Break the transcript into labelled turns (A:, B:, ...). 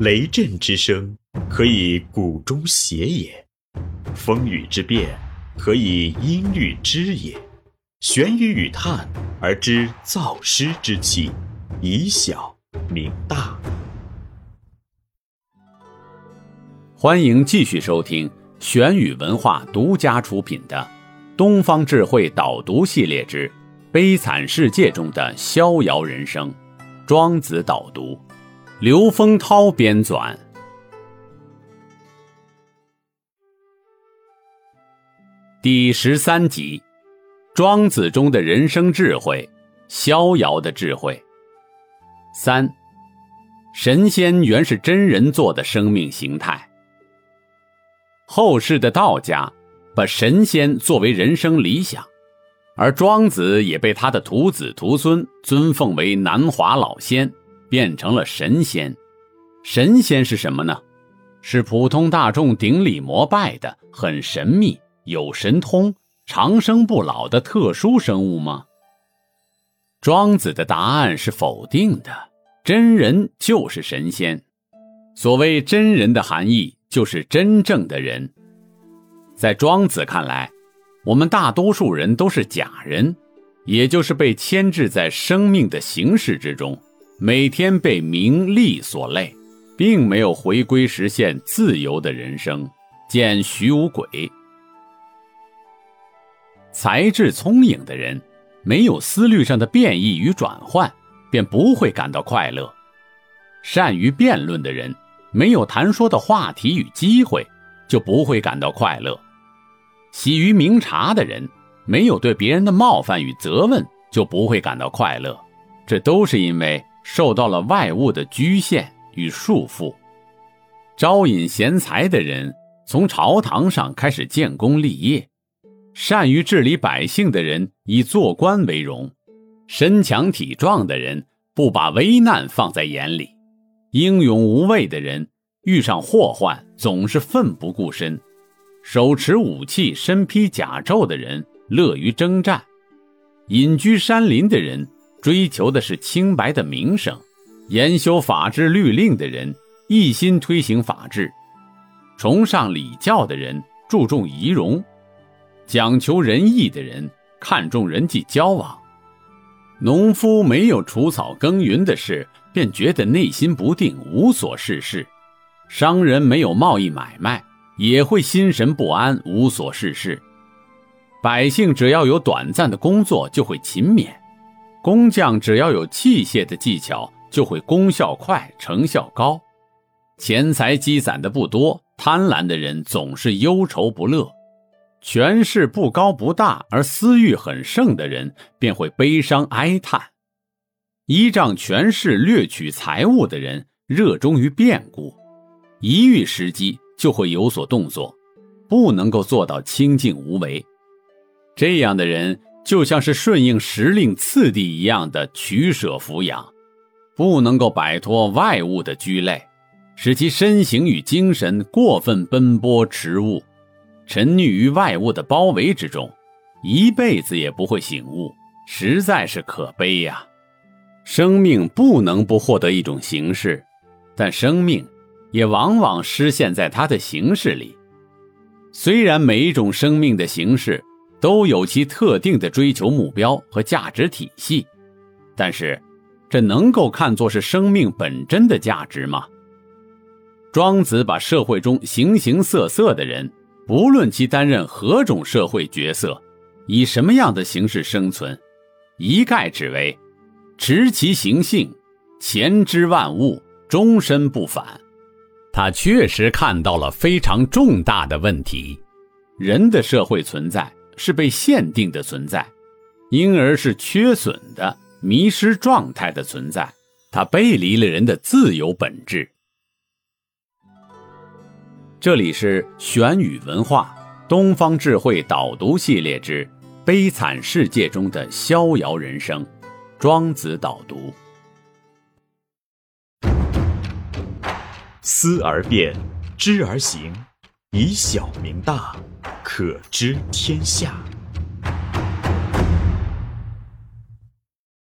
A: 雷震之声，可以鼓中谐也；风雨之变，可以音律之也。玄于语叹而知造湿之气，以小明大。
B: 欢迎继续收听玄宇文化独家出品的《东方智慧导读系列之悲惨世界中的逍遥人生》，庄子导读，刘丰涛编纂，第十三集：庄子中的人生智慧，逍遥的智慧。三，神仙原是真人做的生命形态。后世的道家把神仙作为人生理想，而庄子也被他的徒子徒孙尊奉为南华老仙，变成了神仙。神仙是什么呢？是普通大众顶礼膜拜的很神秘、有神通、长生不老的特殊生物吗？庄子的答案是否定的。真人就是神仙。所谓真人的含义。就是真正的人，在庄子看来，我们大多数人都是假人，也就是被牵制在生命的形式之中，每天被名利所累，并没有回归实现自由的人生。见徐无鬼。才智聪颖的人，没有思虑上的变异与转换，便不会感到快乐；善于辩论的人。没有谈说的话题与机会，就不会感到快乐。喜于明察的人，没有对别人的冒犯与责问，就不会感到快乐。这都是因为受到了外物的局限与束缚。招引贤才的人，从朝堂上开始建功立业；善于治理百姓的人，以做官为荣；身强体壮的人，不把危难放在眼里。英勇无畏的人，遇上祸患总是奋不顾身；手持武器、身披甲胄的人，乐于征战；隐居山林的人，追求的是清白的名声；研修法治律令的人，一心推行法治；崇尚礼教的人，注重仪容；讲求仁义的人，看重人际交往。农夫没有除草耕耘的事，便觉得内心不定，无所事事；商人没有贸易买卖，也会心神不安，无所事事；百姓只要有短暂的工作，就会勤勉；工匠只要有器械的技巧，就会功效快，成效高；钱财积攒的不多，贪婪的人总是忧愁不乐。权势不高不大而私欲很盛的人，便会悲伤哀叹；依仗权势掠取财物的人，热衷于变故；一遇时机就会有所动作，不能够做到清静无为。这样的人就像是顺应时令次第一样的取舍抚养，不能够摆脱外物的拘累，使其身形与精神过分奔波驰物。沉溺于外物的包围之中，一辈子也不会醒悟，实在是可悲呀！生命不能不获得一种形式，但生命也往往失陷在它的形式里。虽然每一种生命的形式都有其特定的追求目标和价值体系，但是，这能够看作是生命本真的价值吗？庄子把社会中形形色色的人。不论其担任何种社会角色，以什么样的形式生存，一概指为持其行性，前知万物，终身不返。他确实看到了非常重大的问题：人的社会存在是被限定的存在，因而是缺损的、迷失状态的存在。它背离了人的自由本质。这里是玄宇文化东方智慧导读系列之《悲惨世界中的逍遥人生》，庄子导读。
A: 思而变，知而行，以小明大，可知天下。